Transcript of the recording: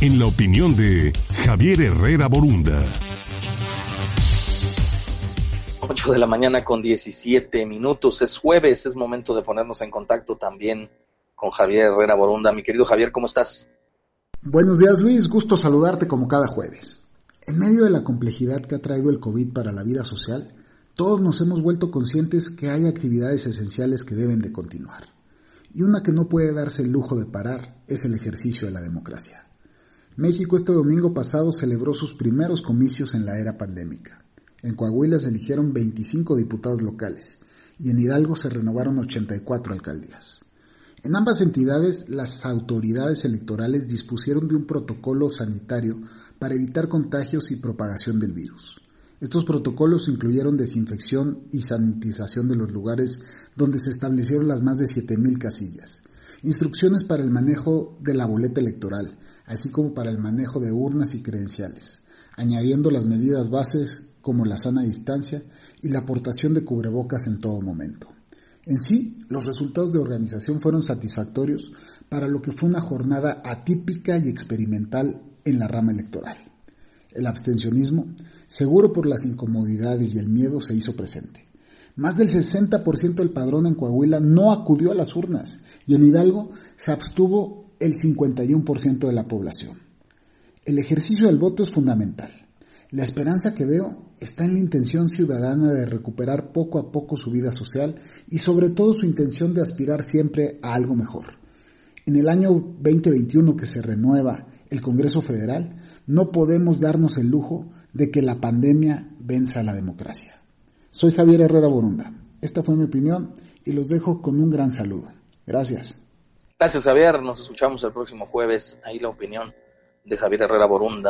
en la opinión de Javier Herrera Borunda. 8 de la mañana con 17 minutos. Es jueves, es momento de ponernos en contacto también con Javier Herrera Borunda. Mi querido Javier, ¿cómo estás? Buenos días Luis, gusto saludarte como cada jueves. En medio de la complejidad que ha traído el COVID para la vida social, todos nos hemos vuelto conscientes que hay actividades esenciales que deben de continuar. Y una que no puede darse el lujo de parar es el ejercicio de la democracia. México este domingo pasado celebró sus primeros comicios en la era pandémica. En Coahuila se eligieron 25 diputados locales y en Hidalgo se renovaron 84 alcaldías. En ambas entidades, las autoridades electorales dispusieron de un protocolo sanitario para evitar contagios y propagación del virus. Estos protocolos incluyeron desinfección y sanitización de los lugares donde se establecieron las más de 7.000 casillas, instrucciones para el manejo de la boleta electoral, así como para el manejo de urnas y credenciales, añadiendo las medidas bases como la sana distancia y la aportación de cubrebocas en todo momento. En sí, los resultados de organización fueron satisfactorios para lo que fue una jornada atípica y experimental en la rama electoral. El abstencionismo, seguro por las incomodidades y el miedo, se hizo presente. Más del 60% del padrón en Coahuila no acudió a las urnas y en Hidalgo se abstuvo el 51% de la población. El ejercicio del voto es fundamental. La esperanza que veo está en la intención ciudadana de recuperar poco a poco su vida social y sobre todo su intención de aspirar siempre a algo mejor. En el año 2021 que se renueva el Congreso Federal, no podemos darnos el lujo de que la pandemia venza a la democracia. Soy Javier Herrera Borunda. Esta fue mi opinión y los dejo con un gran saludo. Gracias. Gracias Javier, nos escuchamos el próximo jueves. Ahí la opinión de Javier Herrera Borunda.